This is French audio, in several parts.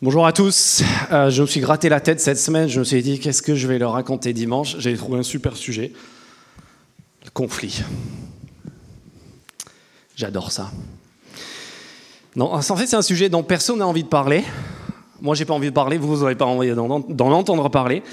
Bonjour à tous. Euh, je me suis gratté la tête cette semaine. Je me suis dit, qu'est-ce que je vais leur raconter dimanche? J'ai trouvé un super sujet le conflit. J'adore ça. Non, en fait, c'est un sujet dont personne n'a envie de parler. Moi, j'ai pas envie de parler. Vous, vous n'avez pas envie d'en entendre parler.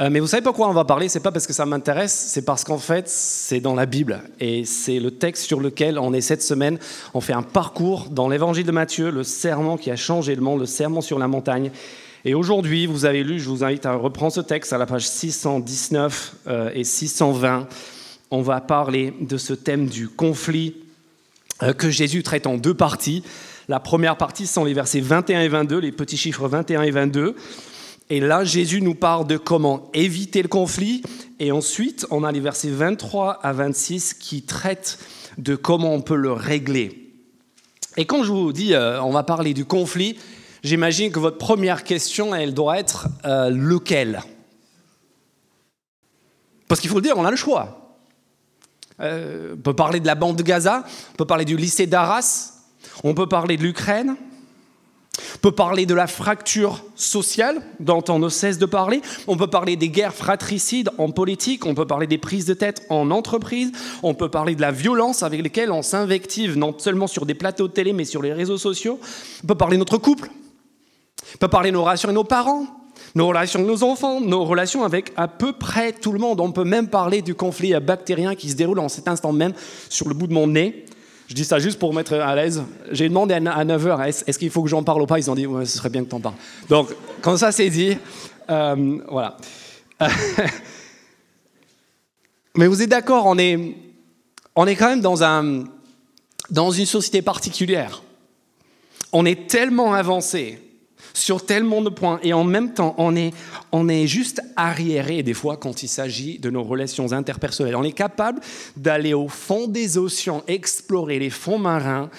Euh, mais vous savez pourquoi on va parler? C'est pas parce que ça m'intéresse, c'est parce qu'en fait, c'est dans la Bible. Et c'est le texte sur lequel on est cette semaine. On fait un parcours dans l'évangile de Matthieu, le serment qui a changé le monde, le serment sur la montagne. Et aujourd'hui, vous avez lu, je vous invite à reprendre ce texte à la page 619 euh, et 620. On va parler de ce thème du conflit euh, que Jésus traite en deux parties. La première partie sont les versets 21 et 22, les petits chiffres 21 et 22. Et là, Jésus nous parle de comment éviter le conflit. Et ensuite, on a les versets 23 à 26 qui traitent de comment on peut le régler. Et quand je vous dis euh, on va parler du conflit, j'imagine que votre première question, elle doit être euh, lequel? Parce qu'il faut le dire, on a le choix. Euh, on peut parler de la bande de Gaza, on peut parler du lycée d'Arras, on peut parler de l'Ukraine, on peut parler de la fracture sociale dont on ne cesse de parler. On peut parler des guerres fratricides en politique. On peut parler des prises de tête en entreprise. On peut parler de la violence avec laquelle on s'invective non seulement sur des plateaux de télé mais sur les réseaux sociaux. On peut parler de notre couple. On peut parler de nos relations avec nos parents, nos relations avec nos enfants, nos relations avec à peu près tout le monde. On peut même parler du conflit bactérien qui se déroule en cet instant même sur le bout de mon nez je dis ça juste pour mettre à l'aise. J'ai demandé à 9h, est-ce qu'il faut que j'en parle ou pas? Ils ont dit, ce serait bien que tu en parles. Donc, quand ça c'est dit, euh, voilà. Mais vous êtes d'accord, on est, on est quand même dans, un, dans une société particulière. On est tellement avancé sur tellement de points et en même temps, on est, on est juste arriéré des fois quand il s'agit de nos relations interpersonnelles. On est capable d'aller au fond des océans, explorer les fonds marins.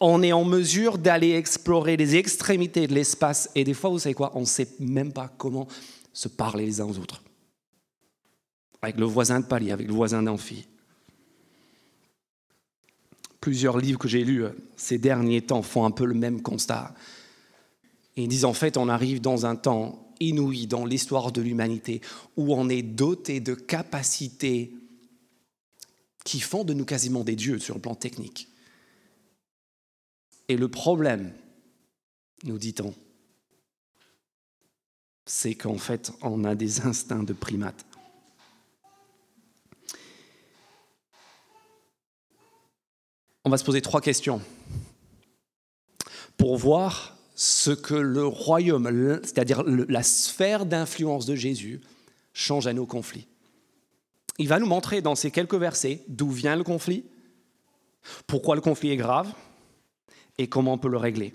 On est en mesure d'aller explorer les extrémités de l'espace et des fois, vous savez quoi, on ne sait même pas comment se parler les uns aux autres. Avec le voisin de palier, avec le voisin d'amphi. Plusieurs livres que j'ai lus euh, ces derniers temps font un peu le même constat. Ils disent en fait, on arrive dans un temps inouï dans l'histoire de l'humanité où on est doté de capacités qui font de nous quasiment des dieux sur le plan technique. Et le problème, nous dit-on, c'est qu'en fait, on a des instincts de primates. On va se poser trois questions pour voir ce que le royaume, c'est-à-dire la sphère d'influence de Jésus, change à nos conflits. Il va nous montrer dans ces quelques versets d'où vient le conflit, pourquoi le conflit est grave et comment on peut le régler.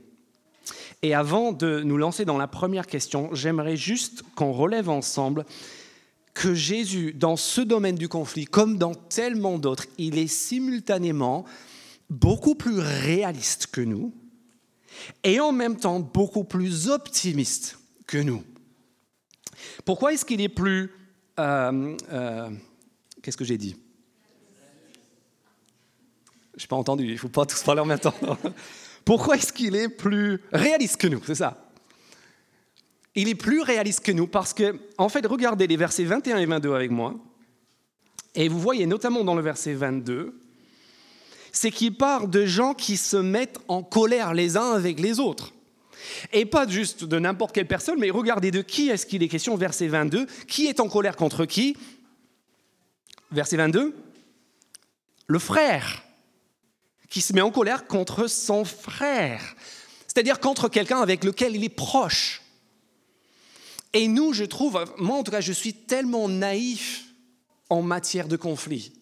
Et avant de nous lancer dans la première question, j'aimerais juste qu'on relève ensemble que Jésus, dans ce domaine du conflit, comme dans tellement d'autres, il est simultanément beaucoup plus réaliste que nous, et en même temps beaucoup plus optimiste que nous. Pourquoi est-ce qu'il est plus... Euh, euh, qu'est-ce que j'ai dit? Je n'ai pas entendu, il ne faut pas tous parler en même temps. Pourquoi est-ce qu'il est plus réaliste que nous? C'est ça. Il est plus réaliste que nous parce que, en fait, regardez les versets 21 et 22 avec moi. Et vous voyez notamment dans le verset 22 c'est qu'il parle de gens qui se mettent en colère les uns avec les autres. Et pas juste de n'importe quelle personne, mais regardez de qui est-ce qu'il est question, verset 22. Qui est en colère contre qui? Verset 22. Le frère qui se met en colère contre son frère, c'est-à-dire contre quelqu'un avec lequel il est proche. Et nous, je trouve, moi en tout cas, je suis tellement naïf en matière de conflit.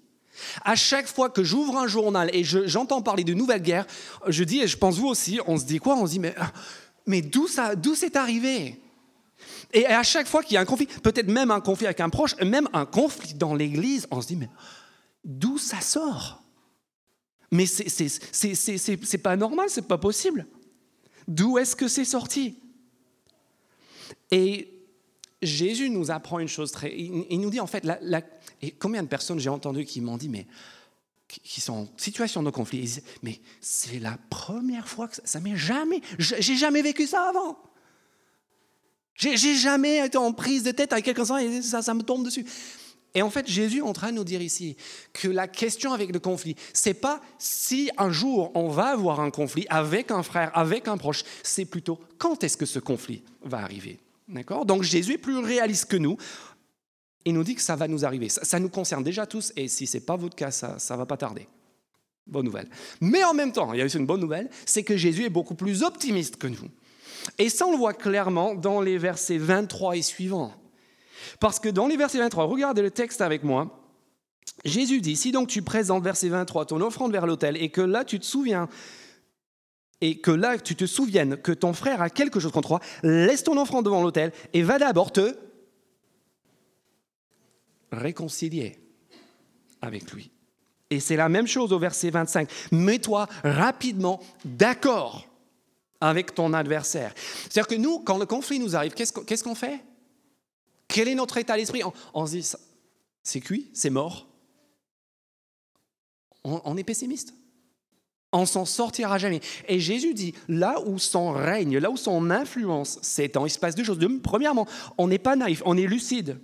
À chaque fois que j'ouvre un journal et j'entends parler de nouvelles guerres, je dis, et je pense vous aussi, on se dit quoi? On se dit, mais, mais d'où c'est arrivé? Et à chaque fois qu'il y a un conflit, peut-être même un conflit avec un proche, même un conflit dans l'Église, on se dit, mais d'où ça sort? Mais c'est pas normal, c'est pas possible. D'où est-ce que c'est sorti? Et Jésus nous apprend une chose très... Il, nous dit en fait, et combien de personnes j'ai entendu qui m'ont dit, mais qui sont en situation de conflit, ils disent, mais c'est la première fois que ça, m'est jamais, j'ai jamais vécu ça avant. J'ai jamais été en prise de tête avec quelqu'un et ça, ça me tombe dessus. Et en fait, Jésus est en train de nous dire ici que la question avec le conflit, c'est pas si un jour on va avoir un conflit avec un frère, avec un proche, c'est plutôt quand est-ce que ce conflit va arriver. D'accord? Donc Jésus est plus réaliste que nous. Il nous dit que ça va nous arriver. Ça, nous concerne déjà tous, et si ce n'est pas votre cas, ça ne va pas tarder. Bonne nouvelle. Mais en même temps, il y a aussi une bonne nouvelle, c'est que Jésus est beaucoup plus optimiste que nous. Et ça, on le voit clairement dans les versets 23 et suivants. Parce que dans les versets 23, regardez le texte avec moi. Jésus dit, si donc tu présentes, verset 23, ton offrande vers l'autel, et que là tu te souviens, et que là tu te souviennes que ton frère a quelque chose contre toi, laisse ton offrande devant l'autel et va d'abord te réconcilier avec lui. Et c'est la même chose au verset 25. Mets-toi rapidement d'accord avec ton adversaire. C'est-à-dire que nous, quand le conflit nous arrive, qu'est-ce qu'on fait? Quel est notre état d'esprit? On, se dit, c'est cuit, c'est mort. On, est pessimiste. On s'en sortira jamais. Et Jésus dit, là où son règne, là où son influence s'étend, il se passe deux choses. Premièrement, on n'est pas naïf, on est lucide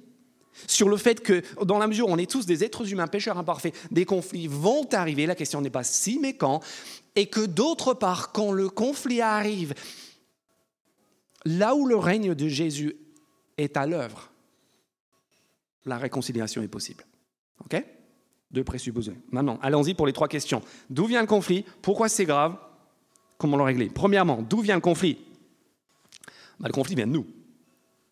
sur le fait que, dans la mesure où on est tous des êtres humains pécheurs imparfaits, des conflits vont arriver, la question n'est pas si mais quand, et que d'autre part, quand le conflit arrive, là où le règne de Jésus est à l'œuvre, la réconciliation est possible. OK? Deux présupposés. Maintenant, allons-y pour les trois questions. D'où vient le conflit? Pourquoi c'est grave? Comment le régler? Premièrement, d'où vient le conflit? Bah, Le conflit vient de nous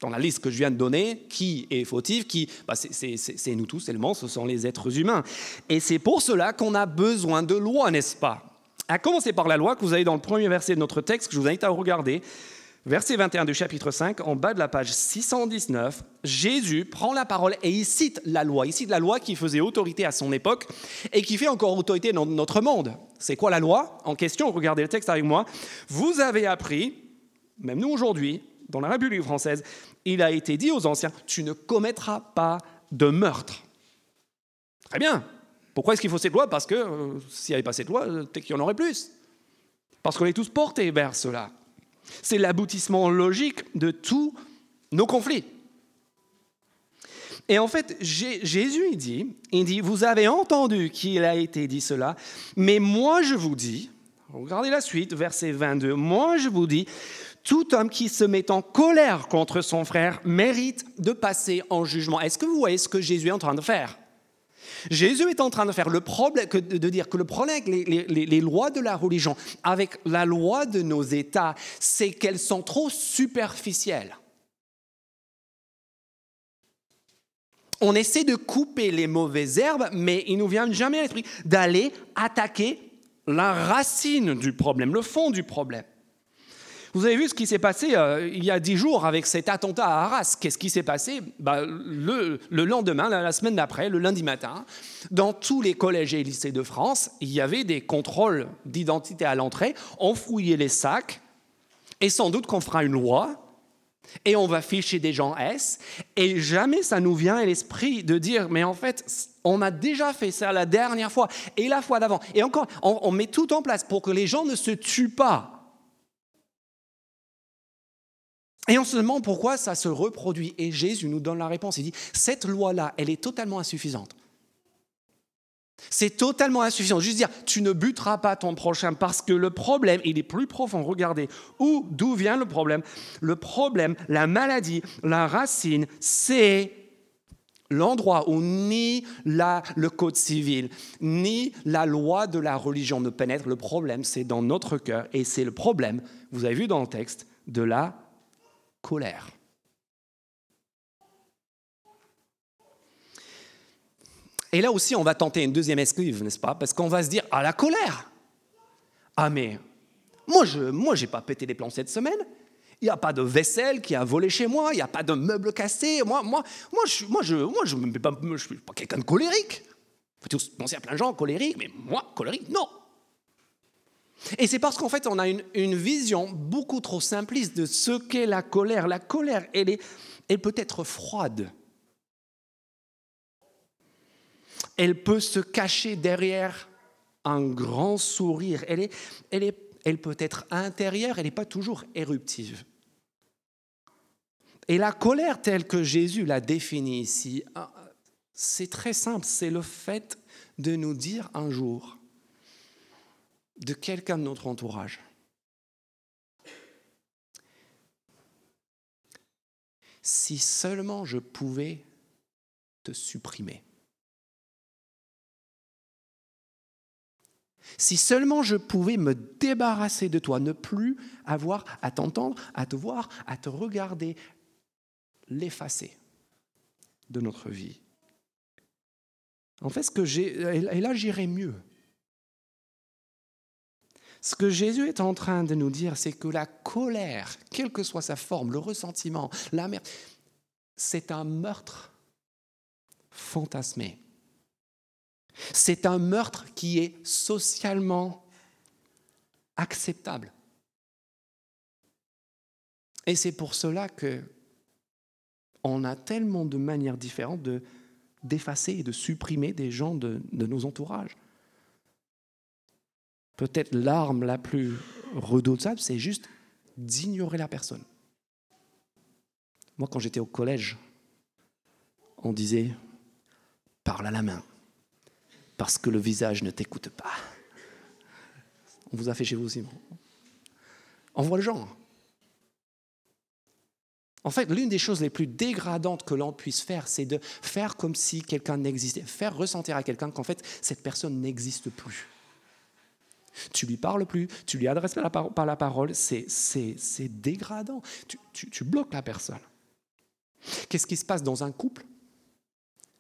dans la liste que je viens de donner, qui est fautif, qui, bah, c'est nous tous seulement, ce sont les êtres humains. Et c'est pour cela qu'on a besoin de loi, n'est-ce pas? À commencer par la loi que vous avez dans le premier verset de notre texte, que je vous invite à regarder. Verset 21 du chapitre 5, en bas de la page 619, Jésus prend la parole et il cite la loi. Il cite la loi qui faisait autorité à son époque et qui fait encore autorité dans notre monde. C'est quoi la loi? En question Regardez le texte avec moi. Vous avez appris, même nous aujourd'hui, dans la République française, il a été dit aux anciens, tu ne commettras pas de meurtre. Très bien. Pourquoi est-ce qu'il faut cette loi? Parce que euh, s'il n'y avait pas cette loi, euh, peut-être qu'il y en aurait plus. Parce qu'on est tous portés vers cela. C'est l'aboutissement logique de tous nos conflits. Et en fait, Jésus il dit, il dit, vous avez entendu qu'il a été dit cela, mais moi je vous dis, regardez la suite, verset 22, moi je vous dis, tout homme qui se met en colère contre son frère mérite de passer en jugement. Est-ce que vous voyez ce que Jésus est en train de faire? Jésus est en train de faire le problème, de dire que le problème avec les, lois de la religion, avec la loi de nos États, c'est qu'elles sont trop superficielles. On essaie de couper les mauvaises herbes, mais il nous vient jamais à l'esprit d'aller attaquer la racine du problème, le fond du problème. Vous avez vu ce qui s'est passé euh, il y a dix jours avec cet attentat à Arras. Qu'est-ce qui s'est passé? Bah, le, lendemain, la, semaine d'après, le lundi matin, dans tous les collèges et lycées de France, il y avait des contrôles d'identité à l'entrée. On fouillait les sacs et sans doute qu'on fera une loi et on va ficher des gens S. Et jamais ça nous vient à l'esprit de dire, mais en fait, on a déjà fait ça la dernière fois et la fois d'avant. Et encore, on met tout en place pour que les gens ne se tuent pas. Et on se demande pourquoi ça se reproduit. Et Jésus nous donne la réponse. Il dit, cette loi-là, elle est totalement insuffisante. C'est totalement insuffisant. Juste dire, tu ne buteras pas ton prochain parce que le problème, il est plus profond. Regardez, où, d'où vient le problème? Le problème, la maladie, la racine, c'est l'endroit où ni la, le code civil, ni la loi de la religion ne pénètrent. Le problème, c'est dans notre cœur. Et c'est le problème, vous avez vu dans le texte, de la colère. Et là aussi, on va tenter une deuxième esquive, n'est-ce pas? Parce qu'on va se dire, ah, la colère Ah, mais moi, je moi, j'ai pas pété les plans cette semaine. Il n'y a pas de vaisselle qui a volé chez moi. Il n'y a pas de meubles cassés. Moi, moi, moi, je, moi, je, moi, je ne suis pas quelqu'un de colérique. Vous tous penser à plein de gens colériques, mais moi, colérique, non. Et c'est parce qu'en fait, on a une, vision beaucoup trop simpliste de ce qu'est la colère. La colère, elle, est, peut être froide. Elle peut se cacher derrière un grand sourire. Elle, est, elle, est, elle peut être intérieure, elle n'est pas toujours éruptive. Et la colère telle que Jésus l'a définie ici, ah, c'est très simple, c'est le fait de nous dire un jour de quelqu'un de notre entourage. Si seulement je pouvais te supprimer. Si seulement je pouvais me débarrasser de toi, ne plus avoir à t'entendre, à te voir, à te regarder, l'effacer de notre vie. En fait, ce que j'ai, et là j'irai mieux. Ce que Jésus est en train de nous dire, c'est que la colère, quelle que soit sa forme, le ressentiment, la merde, c'est un meurtre fantasmé. C'est un meurtre qui est socialement acceptable. Et c'est pour cela que on a tellement de manières différentes de, d'effacer et de supprimer des gens de nos entourages. Peut-être l'arme la plus redoutable, c'est juste d'ignorer la personne. Moi, quand j'étais au collège, on disait parle à la main, parce que le visage ne t'écoute pas. On vous a fait chez vous aussi. On voit le genre. En fait, l'une des choses les plus dégradantes que l'on puisse faire, c'est de faire comme si quelqu'un n'existait, faire ressentir à quelqu'un qu'en fait, cette personne n'existe plus. Tu lui parles plus, tu lui adresses pas la parole, c'est, dégradant. Tu, bloques la personne. Qu'est-ce qui se passe dans un couple?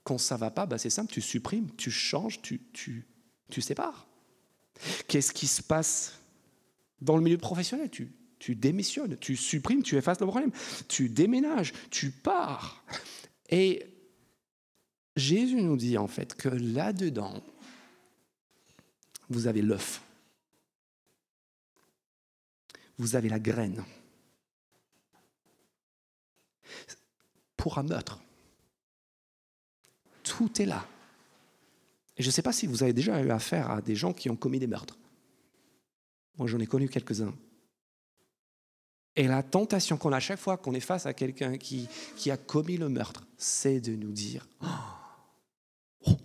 Quand ça va pas, bah c'est simple, tu supprimes, tu changes, tu, tu, tu sépares. Qu'est-ce qui se passe dans le milieu professionnel? Tu, tu démissionnes, tu supprimes, tu effaces le problème, tu déménages, tu pars. Et Jésus nous dit en fait que là-dedans, vous avez l'œuf, vous avez la graine. Pour un meurtre, tout est là. Et je ne sais pas si vous avez déjà eu affaire à des gens qui ont commis des meurtres. Moi, j'en ai connu quelques-uns. Et la tentation qu'on a chaque fois qu'on est face à quelqu'un qui, a commis le meurtre, c'est de nous dire oh, oh,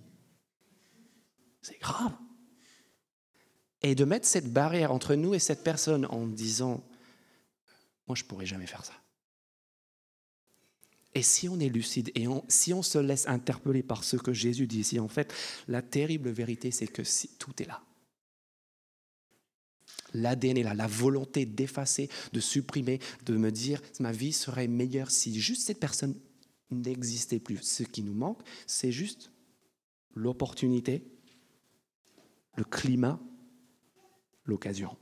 c'est grave. Et de mettre cette barrière entre nous et cette personne en disant Moi, je pourrais jamais faire ça. Et si on est lucide et si on se laisse interpeller par ce que Jésus dit ici, en fait, la terrible vérité, c'est que tout est là l'ADN est là, la volonté d'effacer, de supprimer, de me dire ma vie serait meilleure si juste cette personne n'existait plus. Ce qui nous manque, c'est juste l'opportunité, le climat, l'occasion.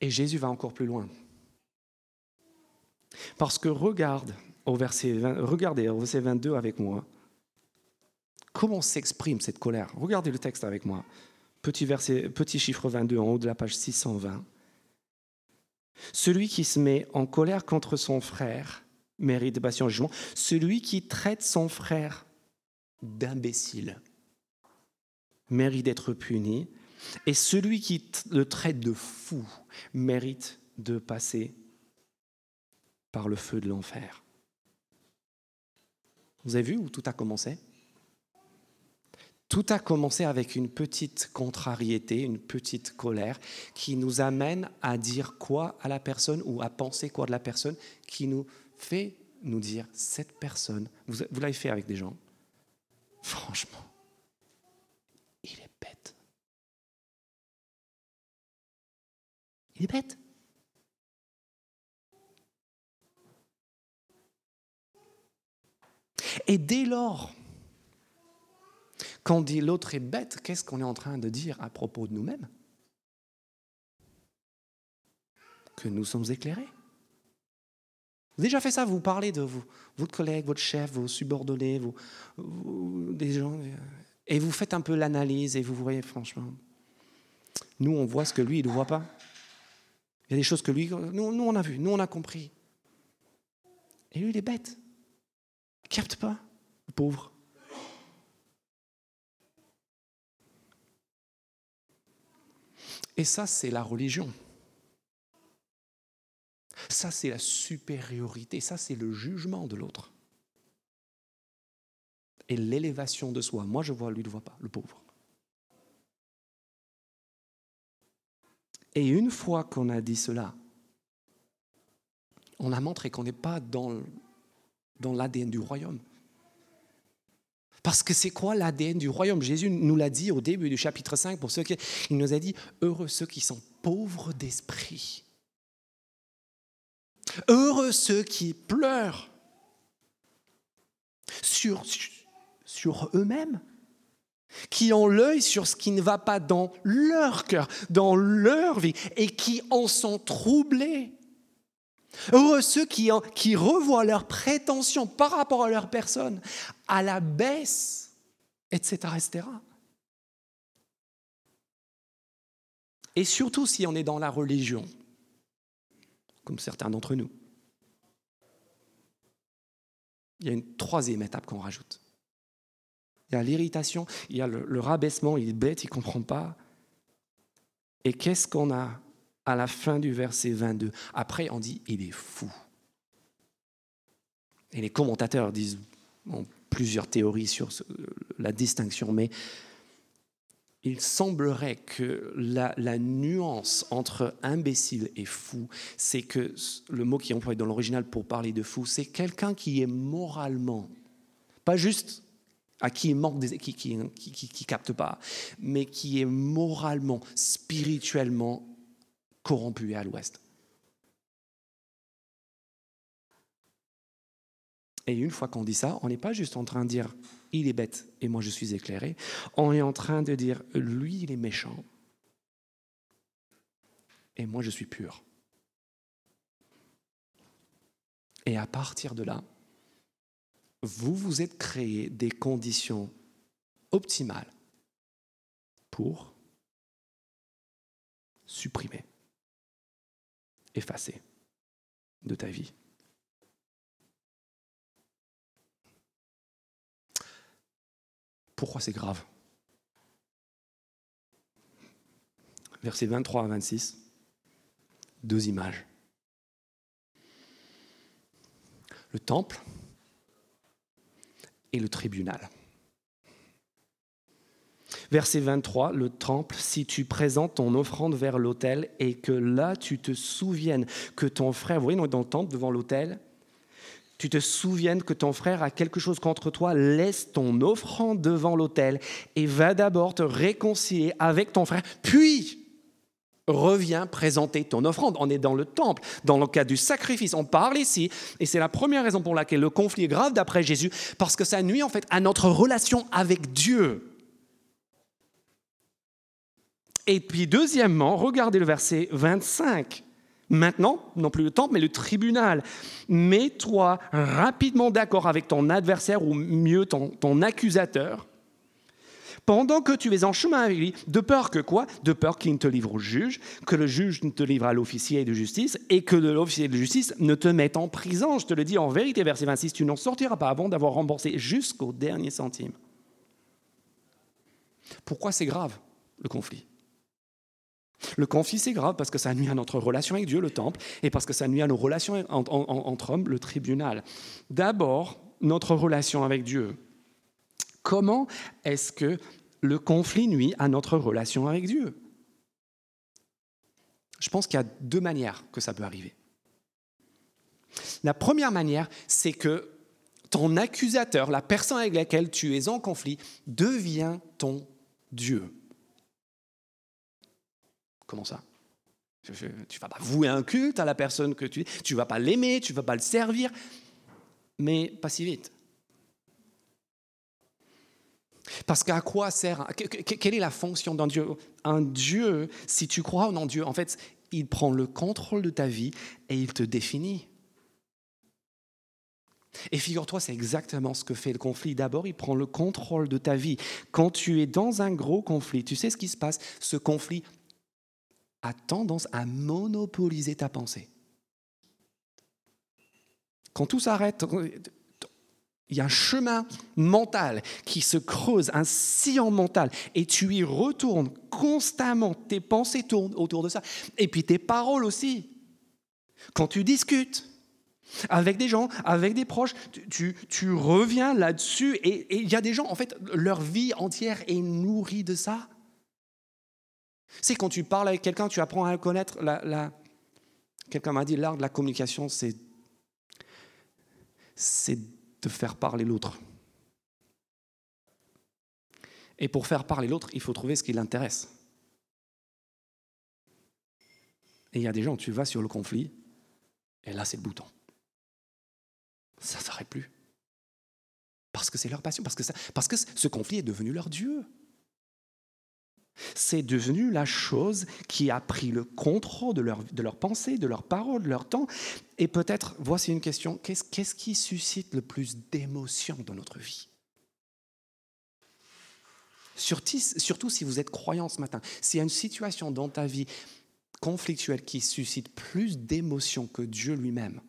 Et Jésus va encore plus loin. Parce que regarde au verset regardez au verset 22 avec moi. Comment s'exprime cette colère? Regardez le texte avec moi petit, verset, petit chiffre 22 en haut de la page 620. Celui qui se met en colère contre son frère mérite de patient jugement. Celui qui traite son frère d'imbécile mérite d'être puni. Et celui qui le traite de fou mérite de passer par le feu de l'enfer. Vous avez vu où tout a commencé? Tout a commencé avec une petite contrariété, une petite colère qui nous amène à dire quoi à la personne ou à penser quoi de la personne qui nous fait nous dire cette personne, vous, l'avez fait avec des gens, franchement, il est bête. Il est bête. Et dès lors quand on dit l'autre est bête, qu'est-ce qu'on est en train de dire à propos de nous-mêmes? Que nous sommes éclairés. Vous avez déjà fait ça, vous parlez de votre collègue, votre chef, vos subordonnés, des gens, et vous faites un peu l'analyse et vous voyez franchement, nous on voit ce que lui il ne voit pas. Il y a des choses que lui, nous, nous on a vu, nous on a compris. Et lui il est bête. Il capte pas, le pauvre. Et ça, c'est la religion. Ça, c'est la supériorité, ça, c'est le jugement de l'autre. Et l'élévation de soi. Moi, je vois, lui ne voit pas, le pauvre. Et une fois qu'on a dit cela, on a montré qu'on n'est pas dans, l'ADN du royaume. Parce que c'est quoi l'ADN du royaume? Jésus nous l'a dit au début du chapitre 5, pour ceux qui... Il nous a dit, heureux ceux qui sont pauvres d'esprit. Heureux ceux qui pleurent sur eux-mêmes, qui ont l'œil sur ce qui ne va pas dans leur cœur, dans leur vie, et qui en sont troublés. Heureux ceux qui, qui revoient leurs prétentions par rapport à leur personne à la baisse, etc., etc. Et surtout si on est dans la religion, comme certains d'entre nous. Il y a une troisième étape qu'on rajoute. Il y a l'irritation, il y a le, rabaissement, il est bête, il ne comprend pas. Et qu'est-ce qu'on a à la fin du verset 22. Après, on dit, il est fou. Et les commentateurs disent plusieurs théories sur la distinction, mais il semblerait que la, la, nuance entre imbécile et fou, c'est que le mot qui est employé dans l'original pour parler de fou, c'est quelqu'un qui est moralement, pas juste à qui manque des, qui, qui, qui, qui capte pas, mais qui est moralement, spirituellement corrompu à l'ouest. Et une fois qu'on dit ça, on n'est pas juste en train de dire il est bête et moi je suis éclairé. On est en train de dire lui il est méchant et moi je suis pur. Et à partir de là, vous vous êtes créé des conditions optimales pour supprimer effacé de ta vie. Pourquoi c'est grave? Versets 23 à 26, deux images. Le temple et le tribunal. Verset 23, le temple, si tu présentes ton offrande vers l'autel et que là tu te souviennes que ton frère, vous voyez, dans le temple, devant l'autel, tu te souviennes que ton frère a quelque chose contre toi, laisse ton offrande devant l'autel et va d'abord te réconcilier avec ton frère, puis reviens présenter ton offrande. On est dans le temple, dans le cas du sacrifice. On parle ici, et c'est la première raison pour laquelle le conflit est grave d'après Jésus, parce que ça nuit en fait à notre relation avec Dieu. Et puis deuxièmement, regardez le verset 25. Maintenant, non plus le temple, mais le tribunal. Mets-toi rapidement d'accord avec ton adversaire, ou mieux ton, ton accusateur, pendant que tu es en chemin avec lui, de peur que quoi? De peur qu'il ne te livre au juge, que le juge ne te livre à l'officier de justice et que l'officier de justice ne te mette en prison. Je te le dis en vérité, verset 26, tu n'en sortiras pas avant d'avoir remboursé jusqu'au dernier centime. Pourquoi c'est grave, le conflit? Le conflit, c'est grave parce que ça nuit à notre relation avec Dieu, le temple, et parce que ça nuit à nos relations entre hommes, le tribunal. D'abord, notre relation avec Dieu. Comment est-ce que le conflit nuit à notre relation avec Dieu Je pense qu'il y a deux manières que ça peut arriver. La première manière, c'est que ton accusateur, la personne avec laquelle tu es en conflit, devient ton Dieu. Comment ça? Tu vas pas vouer un culte à la personne que tu tu ne vas pas l'aimer, tu vas pas le servir, mais pas si vite. Parce qu'à quoi sert Quelle est la fonction d'un Dieu? Un Dieu, si tu crois en Dieu, en fait, il prend le contrôle de ta vie et il te définit. Et figure-toi, c'est exactement ce que fait le conflit. D'abord, il prend le contrôle de ta vie. Quand tu es dans un gros conflit, tu sais ce qui se passe? Ce conflit a tendance à monopoliser ta pensée. Quand tout s'arrête, il y a un chemin mental qui se creuse, un sillon mental, et tu y retournes constamment. Tes pensées tournent autour de ça. Et puis tes paroles aussi. Quand tu discutes avec des gens, avec des proches, tu, reviens là-dessus et il y a des gens, en fait, leur vie entière est nourrie de ça. C'est quand tu parles avec quelqu'un, tu apprends à connaître la... la... Quelqu'un m'a dit l'art de la communication, c'est c'est de faire parler l'autre. Et pour faire parler l'autre, il faut trouver ce qui l'intéresse. Et il y a des gens, tu vas sur le conflit, et là c'est le bouton. Ça ne s'arrête plus. Parce que c'est leur passion, parce que, parce que ce conflit est devenu leur Dieu. C'est devenu la chose qui a pris le contrôle de leur, de leur pensée, de leurs paroles, de leur temps. Et peut-être, voici une question, qu'est-ce, qui suscite le plus d'émotion dans notre vie? Surtout, surtout si vous êtes croyant ce matin, s'il y a une situation dans ta vie conflictuelle qui suscite plus d'émotion que Dieu lui-même,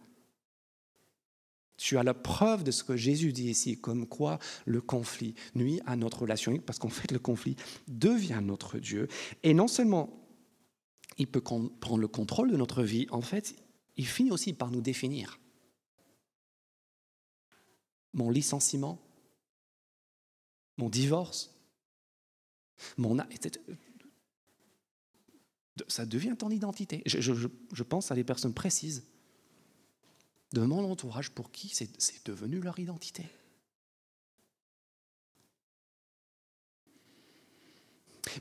tu as la preuve de ce que Jésus dit ici, comme quoi le conflit nuit à notre relation, parce qu'en fait le conflit devient notre Dieu. Et non seulement il peut prendre le contrôle de notre vie, en fait, il finit aussi par nous définir. Mon licenciement, mon divorce, mon... Ça devient ton identité. Je, je pense à des personnes précises de mon entourage pour qui c'est devenu leur identité.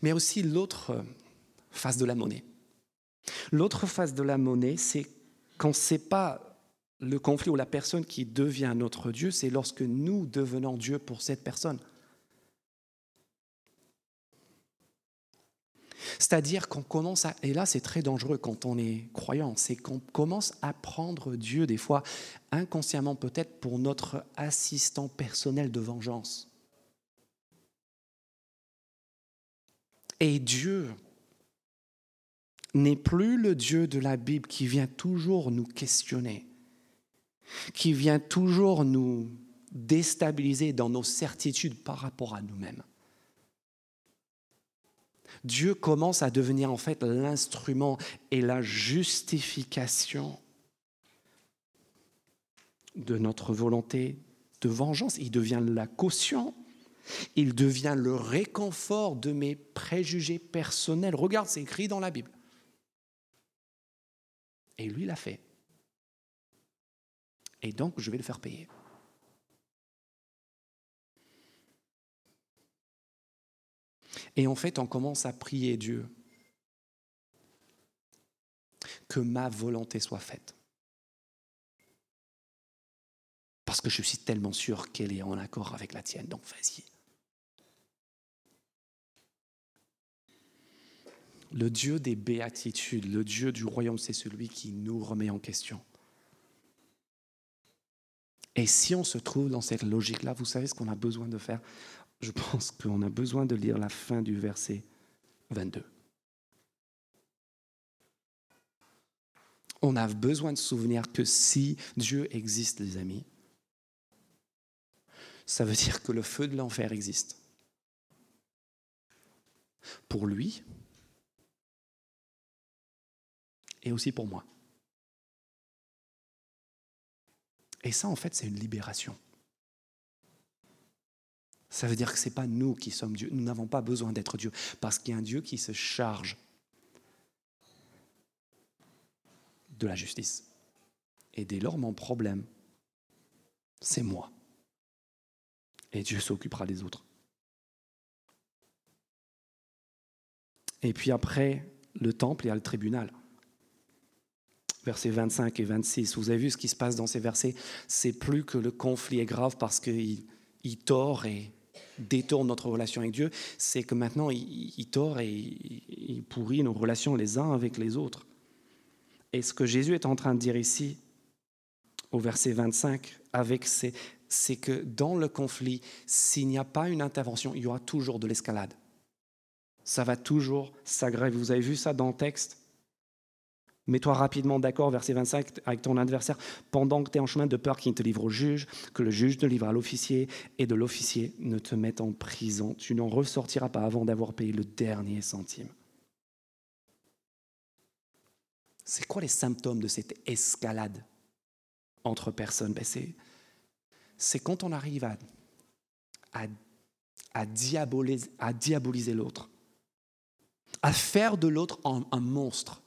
Mais aussi l'autre face de la monnaie. L'autre face de la monnaie, c'est quand ce n'est pas le conflit ou la personne qui devient notre Dieu, c'est lorsque nous devenons Dieu pour cette personne. C'est-à-dire qu'on commence à, et là c'est très dangereux quand on est croyant, c'est qu'on commence à prendre Dieu des fois inconsciemment peut-être pour notre assistant personnel de vengeance. Et Dieu n'est plus le Dieu de la Bible qui vient toujours nous questionner, qui vient toujours nous déstabiliser dans nos certitudes par rapport à nous-mêmes. Dieu commence à devenir en fait l'instrument et la justification de notre volonté de vengeance. Il devient la caution. Il devient le réconfort de mes préjugés personnels. Regarde, c'est écrit dans la Bible. Et lui l'a fait. Et donc, je vais le faire payer. Et en fait, on commence à prier Dieu que ma volonté soit faite. Parce que je suis tellement sûr qu'elle est en accord avec la tienne, donc vas-y. Le Dieu des béatitudes, le Dieu du royaume, c'est celui qui nous remet en question. Et si on se trouve dans cette logique-là, vous savez ce qu'on a besoin de faire? Je pense qu'on a besoin de lire la fin du verset 22. On a besoin de souvenir que si Dieu existe, les amis, ça veut dire que le feu de l'enfer existe. Pour lui et aussi pour moi. Et ça, en fait, c'est une libération. Ça veut dire que ce n'est pas nous qui sommes Dieu. Nous n'avons pas besoin d'être Dieu. Parce qu'il y a un Dieu qui se charge de la justice. Et dès lors, mon problème, c'est moi. Et Dieu s'occupera des autres. Et puis après le temple, il y a le tribunal. Versets 25 et 26. Vous avez vu ce qui se passe dans ces versets? C'est plus que le conflit est grave parce qu'il il tord et détourne notre relation avec Dieu, c'est que maintenant il, tord et il, pourrit nos relations les uns avec les autres. Et ce que Jésus est en train de dire ici, au verset 25, avec c'est que dans le conflit, s'il n'y a pas une intervention, il y aura toujours de l'escalade. Ça va toujours s'aggraver. Vous avez vu ça dans le texte? Mets-toi rapidement d'accord, verset 25, avec ton adversaire, pendant que tu es en chemin de peur qu'il ne te livre au juge, que le juge te livre à l'officier, et de l'officier ne te mette en prison. Tu n'en ressortiras pas avant d'avoir payé le dernier centime. C'est quoi les symptômes de cette escalade entre personnes? Ben C'est quand on arrive à, à diaboliser l'autre, à faire de l'autre un monstre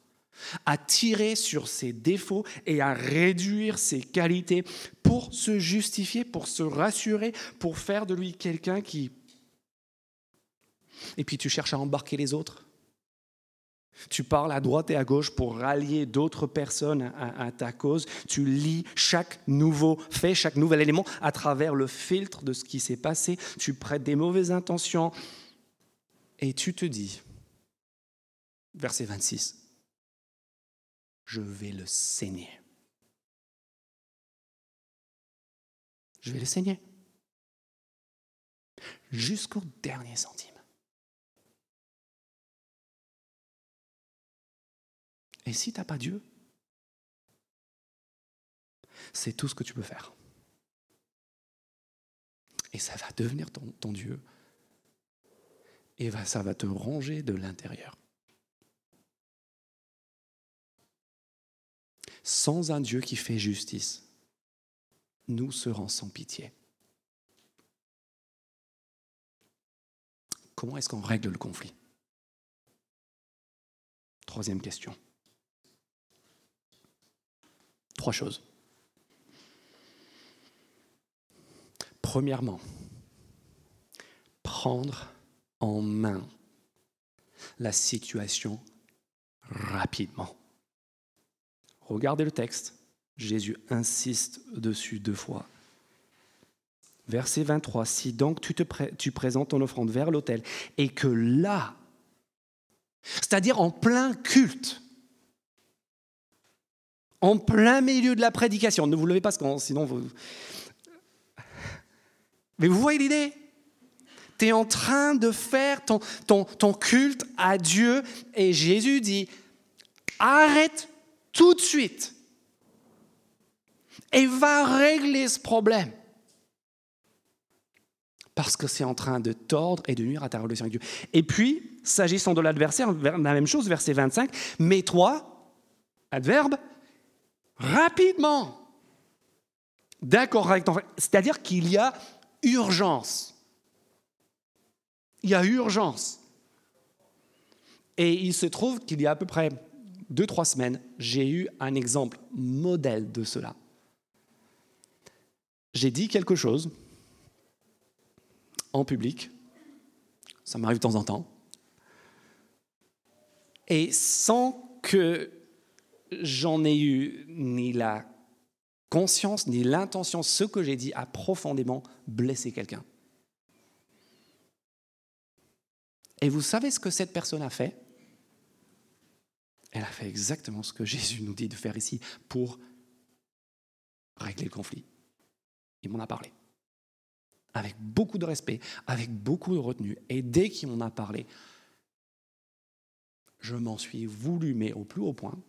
à tirer sur ses défauts et à réduire ses qualités pour se justifier, pour se rassurer, pour faire de lui quelqu'un qui... Et puis tu cherches à embarquer les autres. Tu parles à droite et à gauche pour rallier d'autres personnes à, ta cause. Tu lis chaque nouveau fait, chaque nouvel élément à travers le filtre de ce qui s'est passé. Tu prêtes des mauvaises intentions et tu te dis, verset 26, je vais le saigner. Je vais le saigner. Jusqu'au dernier centime. Et si tu n'as pas Dieu, c'est tout ce que tu peux faire. Et ça va devenir ton, Dieu. Et ça va te ranger de l'intérieur. Sans un Dieu qui fait justice, nous serons sans pitié. Comment est-ce qu'on règle le conflit? Troisième question. Trois choses. Premièrement, prendre en main la situation rapidement. Regardez le texte. Jésus insiste dessus deux fois. Verset 23, si donc tu, te présentes ton offrande vers l'autel et que là, c'est-à-dire en plein culte, en plein milieu de la prédication, ne vous levez pas, sinon vous... Mais vous voyez l'idée? Tu es en train de faire ton, ton, ton culte à Dieu et Jésus dit, arrête tout de suite et va régler ce problème. Parce que c'est en train de tordre et de nuire à ta relation avec Dieu. Et puis, s'agissant de l'adversaire, la même chose, verset 25, mets-toi, adverbe, rapidement. D'accord avec ton C'est-à-dire qu'il y a urgence. Il y a urgence. Et il se trouve qu'il y a à peu près deux, trois semaines, j'ai eu un exemple modèle de cela. J'ai dit quelque chose en public, ça m'arrive de temps en temps, et sans que j'en ai eu ni la conscience ni l'intention, ce que j'ai dit a profondément blessé quelqu'un. Et vous savez ce que cette personne a fait? Elle a fait exactement ce que Jésus nous dit de faire ici pour régler le conflit. Il m'en a parlé. Avec beaucoup de respect, avec beaucoup de retenue. Et dès qu'il m'en a parlé, je m'en suis voulu, mais au plus haut point.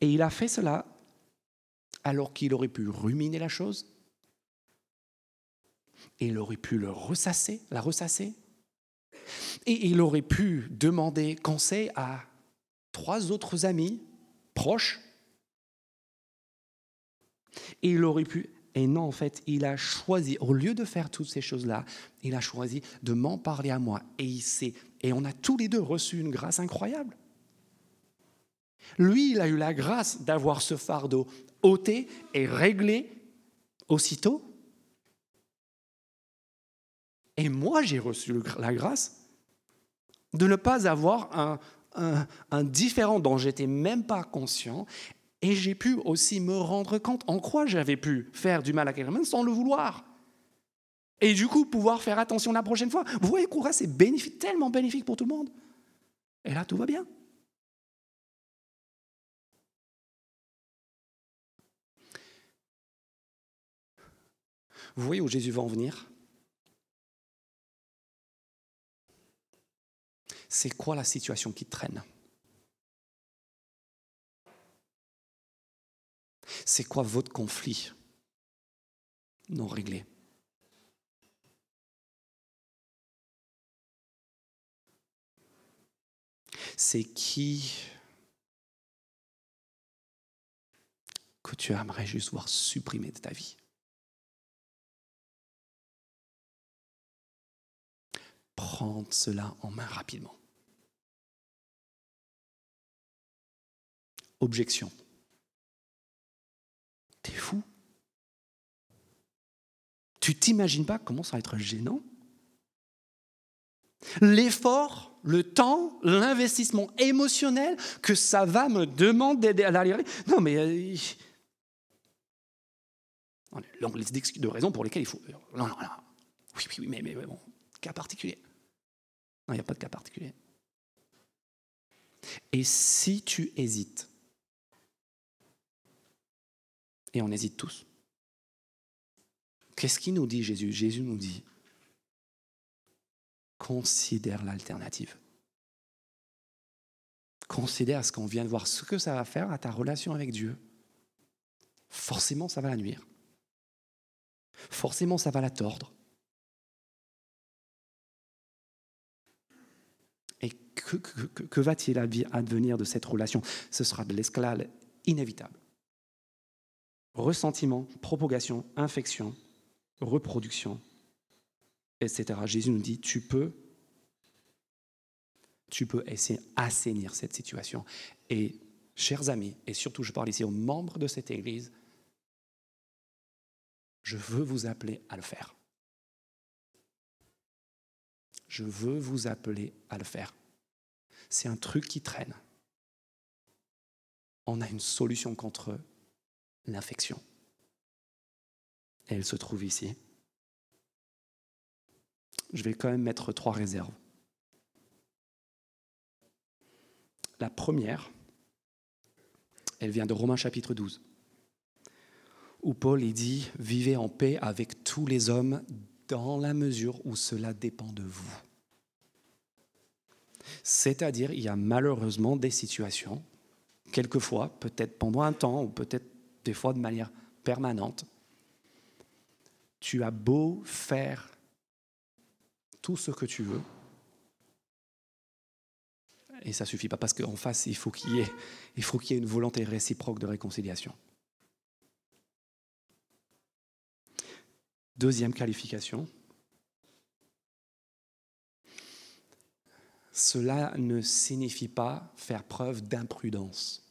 Et il a fait cela alors qu'il aurait pu ruminer la chose, il aurait pu le ressasser, la ressasser, et il aurait pu demander conseil à trois autres amis proches. Et il aurait pu... Et non, en fait, il a choisi, au lieu de faire toutes ces choses-là, il a choisi de m'en parler à moi. Et, il sait, et on a tous les deux reçu une grâce incroyable. Lui, il a eu la grâce d'avoir ce fardeau ôté et réglé aussitôt. Et moi, j'ai reçu la grâce de ne pas avoir un, différent dont j'étais même pas conscient. Et j'ai pu aussi me rendre compte en quoi j'avais pu faire du mal à quelqu'un sans le vouloir. Et du coup, pouvoir faire attention la prochaine fois. Vous voyez quoi c'est tellement bénéfique pour tout le monde. Et là, tout va bien. Vous voyez où Jésus va en venir? C'est quoi la situation qui traîne? C'est quoi votre conflit non réglé? C'est qui que tu aimerais juste voir supprimer de ta vie? Prendre cela en main rapidement. Objection. T'es fou Tu t'imagines pas comment ça va être gênant? L'effort, le temps, l'investissement émotionnel que ça va me demander à l'arrière. Non, mais. Euh, les de raisons pour lesquelles il faut. Non, non, non. Oui, oui, oui, mais, mais bon, cas particulier. Non, il n'y a pas de cas particulier. Et si tu hésites, et on hésite tous, qu'est-ce qu'il nous dit Jésus? Jésus nous dit, considère l'alternative. Considère ce qu'on vient de voir, ce que ça va faire à ta relation avec Dieu. Forcément, ça va la nuire. Forcément, ça va la tordre. Et que, va-t-il advenir de cette relation? Ce sera de l'escalade inévitable. Ressentiment, propagation, infection, reproduction, etc. Jésus nous dit, tu peux, tu peux essayer d'assainir cette situation. Et, chers amis, et surtout je parle ici aux membres de cette Église, je veux vous appeler à le faire. Je veux vous appeler à le faire. C'est un truc qui traîne. On a une solution contre l'infection. Elle se trouve ici je vais quand même mettre trois réserves. La première, elle vient de Romains chapitre 12, où Paul dit, vivez en paix avec tous les hommes dans la mesure où cela dépend de vous. C'est-à-dire, il y a malheureusement des situations, quelquefois, peut-être pendant un temps, ou peut-être des fois de manière permanente, tu as beau faire tout ce que tu veux. Et ça suffit pas parce qu'en face, il faut qu'il y ait, il faut qu'il y ait une volonté réciproque de réconciliation. Deuxième qualification. Cela ne signifie pas faire preuve d'imprudence.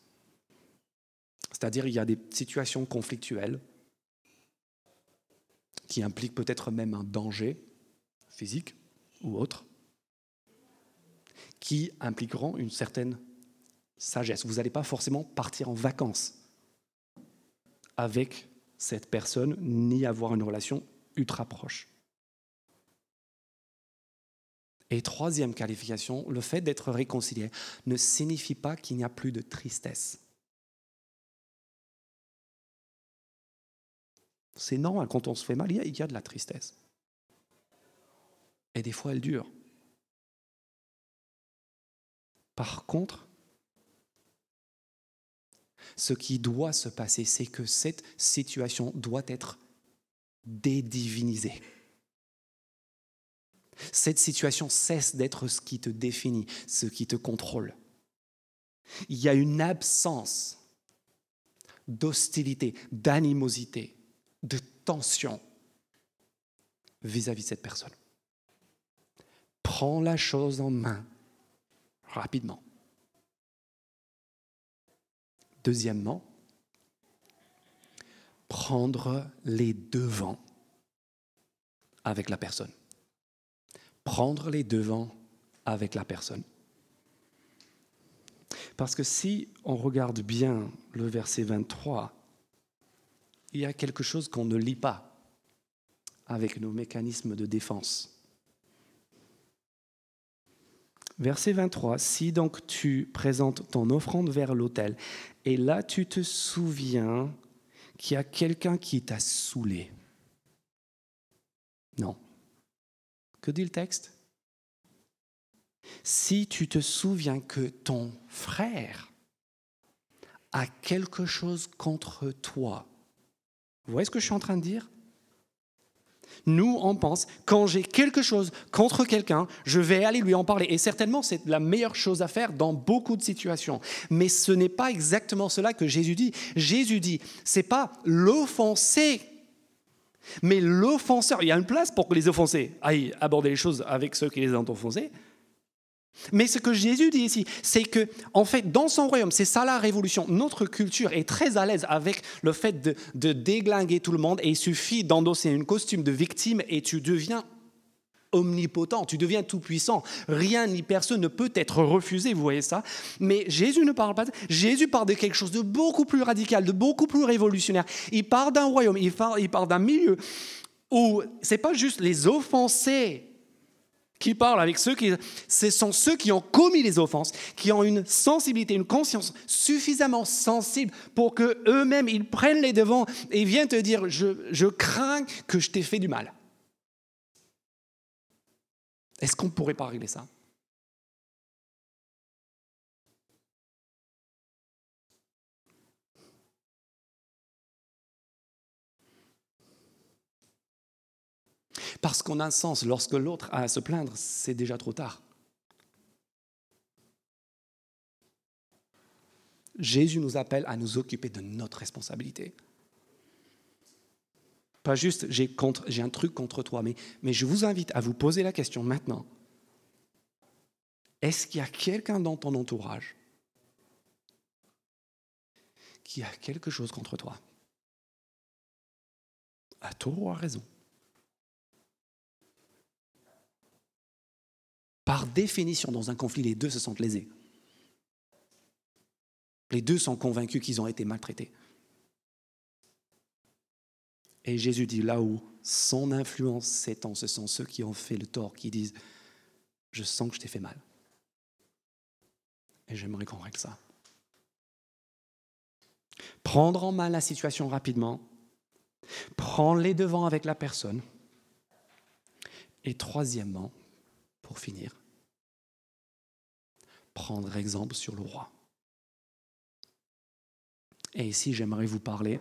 C'est-à-dire il y a des situations conflictuelles qui impliquent peut-être même un danger physique ou autres, qui impliqueront une certaine sagesse. Vous n'allez pas forcément partir en vacances avec cette personne, ni avoir une relation ultra proche. Et troisième qualification, le fait d'être réconcilié ne signifie pas qu'il n'y a plus de tristesse. C'est normal, quand on se fait mal, il y a de la tristesse. Et des fois, elle dure. Par contre, ce qui doit se passer, c'est que cette situation doit être dédivinisée. Cette situation cesse d'être ce qui te définit, ce qui te contrôle. Il y a une absence d'hostilité, d'animosité, de tension vis-à-vis de cette personne. Prends la chose en main rapidement. Deuxièmement, prendre les devants avec la personne. Prendre les devants avec la personne. Parce que si on regarde bien le verset 23, il y a quelque chose qu'on ne lit pas avec nos mécanismes de défense. Verset 23, si donc tu présentes ton offrande vers l'autel, et là tu te souviens qu'il y a quelqu'un qui t'a saoulé. Non. Que dit le texte Si tu te souviens que ton frère a quelque chose contre toi, vous voyez ce que je suis en train de dire? Nous, on pense, quand j'ai quelque chose contre quelqu'un, je vais aller lui en parler. Et certainement, c'est la meilleure chose à faire dans beaucoup de situations. Mais ce n'est pas exactement cela que Jésus dit. Jésus dit, c'est pas l'offenser, mais l'offenseur. Il y a une place pour que les offensés aillent aborder les choses avec ceux qui les ont offensés. Mais ce que Jésus dit ici, c'est que, en fait, dans son royaume, c'est ça la révolution. Notre culture est très à l'aise avec le fait de, de déglinguer tout le monde et il suffit d'endosser une costume de victime et tu deviens omnipotent, tu deviens tout-puissant. Rien ni personne ne peut être refusé, vous voyez ça. Mais Jésus ne parle pas. Jésus parle de quelque chose de beaucoup plus radical, de beaucoup plus révolutionnaire. Il parle d'un royaume, il parle, il parle d'un milieu où c'est pas juste les offensés qui parle avec ceux qui... Ce sont ceux qui ont commis les offenses, qui ont une sensibilité, une conscience suffisamment sensible pour que eux-mêmes, ils prennent les devants et viennent te dire, je, je crains que je t'ai fait du mal. Est-ce qu'on pourrait pas régler ça? Parce qu'en un sens, lorsque l'autre a à se plaindre, c'est déjà trop tard. Jésus nous appelle à nous occuper de notre responsabilité. Pas juste j'ai, un truc contre toi, mais, mais je vous invite à vous poser la question maintenant. Est-ce qu'il y a quelqu'un dans ton entourage qui a quelque chose contre toi? À tort ou à raison? Par définition, dans un conflit, les deux se sentent lésés. Les deux sont convaincus qu'ils ont été maltraités. Et Jésus dit là où son influence s'étend, ce sont ceux qui ont fait le tort, qui disent, je sens que je t'ai fait mal. Et j'aimerais qu'on règle ça. Prendre en main la situation rapidement, prendre les devants avec la personne. Et troisièmement, pour finir, prendre exemple sur le roi. Et ici, j'aimerais vous parler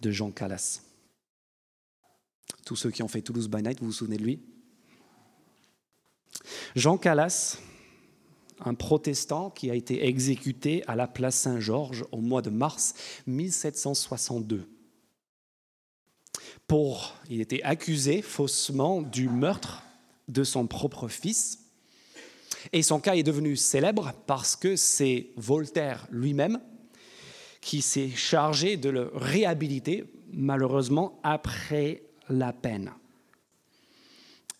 de Jean Calas. Tous ceux qui ont fait Toulouse by Night, vous vous souvenez de lui? Jean Calas, un protestant qui a été exécuté à la place Saint-Georges au mois de mars 1762. Il était accusé faussement du meurtre de son propre fils. Et son cas est devenu célèbre parce que c'est Voltaire lui-même qui s'est chargé de le réhabiliter, malheureusement, après la peine.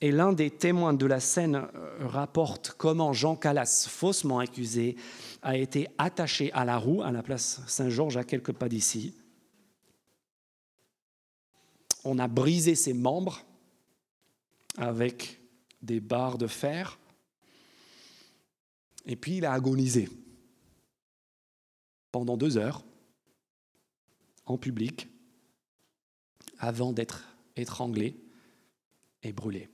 Et l'un des témoins de la scène euh, rapporte comment Jean Calas, faussement accusé, a été attaché à la roue à la place Saint-Georges, à quelques pas d'ici. On a brisé ses membres avec des barres de fer. Et puis il a agonisé pendant deux heures en public avant d'être étranglé et brûlé.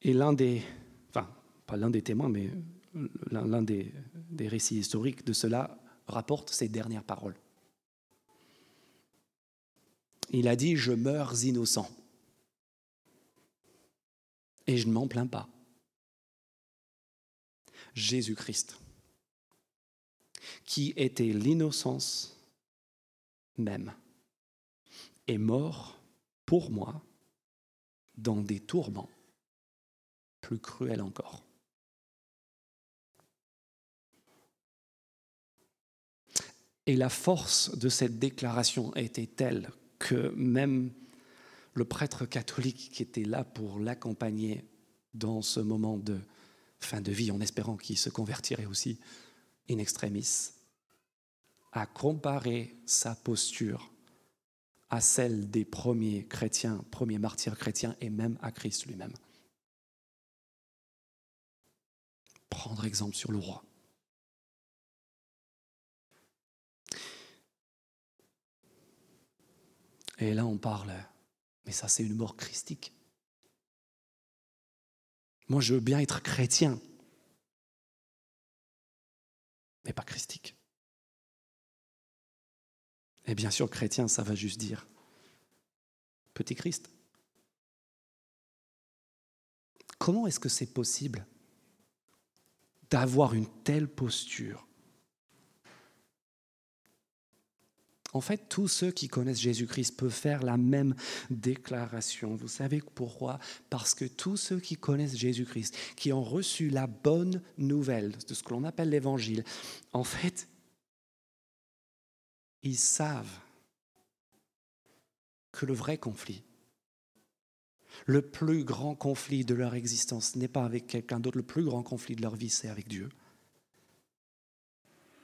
Et l'un des, enfin, pas l'un des témoins, mais l'un des, récits historiques de cela rapporte ces dernières paroles. Il a dit, je meurs innocent. Et je ne m'en plains pas. Jésus-Christ, qui était l'innocence même, est mort pour moi dans des tourments plus cruels encore. Et la force de cette déclaration était telle que même le prêtre catholique qui était là pour l'accompagner dans ce moment de fin de vie, en espérant qu'il se convertirait aussi in extremis, a comparé sa posture à celle des premiers chrétiens, premiers martyrs chrétiens et même à Christ lui-même. Prendre exemple sur le roi. Et là, on parle mais ça, c'est une mort christique. Moi, je veux bien être chrétien, mais pas christique. Et bien sûr, chrétien, ça va juste dire Petit Christ. Comment est-ce que c'est possible d'avoir une telle posture En fait, tous ceux qui connaissent Jésus-Christ peuvent faire la même déclaration. Vous savez pourquoi? Parce que tous ceux qui connaissent Jésus-Christ, qui ont reçu la bonne nouvelle de ce que l'on appelle l'évangile, en fait, ils savent que le vrai conflit, le plus grand conflit de leur existence n'est pas avec quelqu'un d'autre, le plus grand conflit de leur vie, c'est avec Dieu.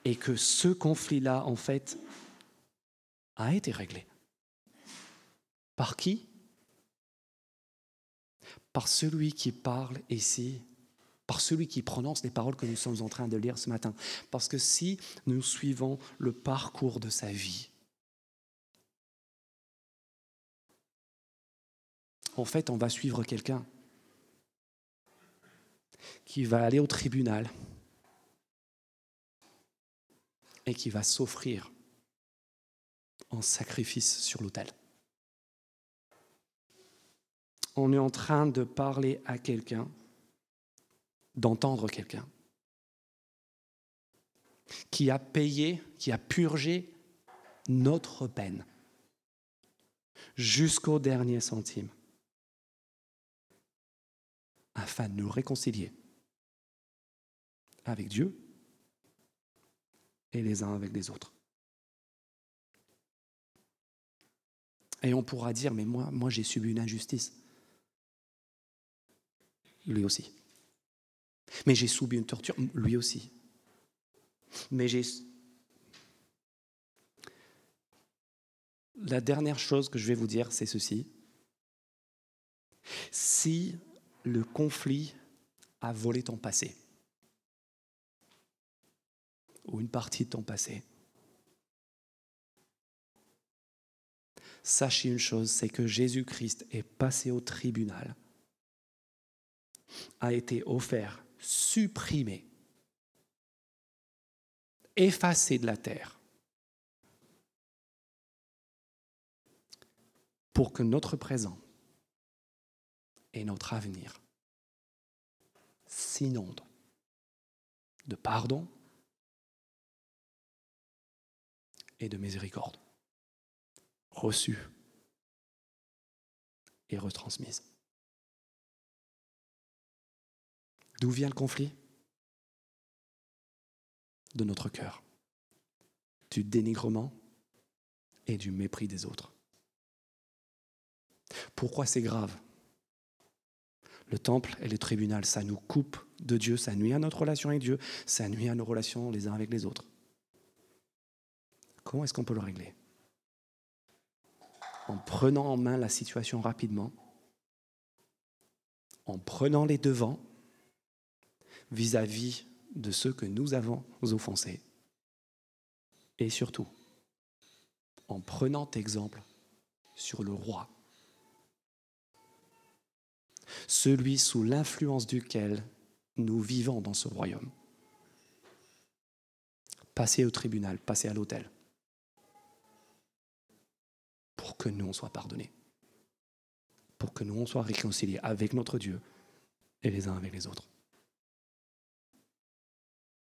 Et que ce conflit-là, en fait, a été réglé. Par qui? Par celui qui parle ici, par celui qui prononce les paroles que nous sommes en train de lire ce matin. Parce que si nous suivons le parcours de sa vie, en fait, on va suivre quelqu'un qui va aller au tribunal et qui va s'offrir en sacrifice sur l'autel. On est en train de parler à quelqu'un, d'entendre quelqu'un, qui a payé, qui a purgé notre peine jusqu'au dernier centime, afin de nous réconcilier avec Dieu et les uns avec les autres. Et on pourra dire, mais moi, moi j'ai subi une injustice. Lui aussi. Mais j'ai subi une torture. Lui aussi. Mais j'ai... La dernière chose que je vais vous dire, c'est ceci. Si le conflit a volé ton passé, ou une partie de ton passé, sachez une chose, c'est que Jésus-Christ est passé au tribunal, a été offert, supprimé, effacé de la terre, pour que notre présent et notre avenir s'inondent de pardon et de miséricorde reçue et retransmise. D'où vient le conflit? De notre cœur, du dénigrement et du mépris des autres. Pourquoi c'est grave? Le temple et le tribunal, ça nous coupe de Dieu, ça nuit à notre relation avec Dieu, ça nuit à nos relations les uns avec les autres. Comment est-ce qu'on peut le régler? En prenant en main la situation rapidement, en prenant les devants vis-à-vis de ceux que nous avons offensés, et surtout en prenant exemple sur le roi, celui sous l'influence duquel nous vivons dans ce royaume. Passez au tribunal, passez à l'hôtel pour que nous, on soit pardonnés, pour que nous, on soit réconciliés avec notre Dieu et les uns avec les autres.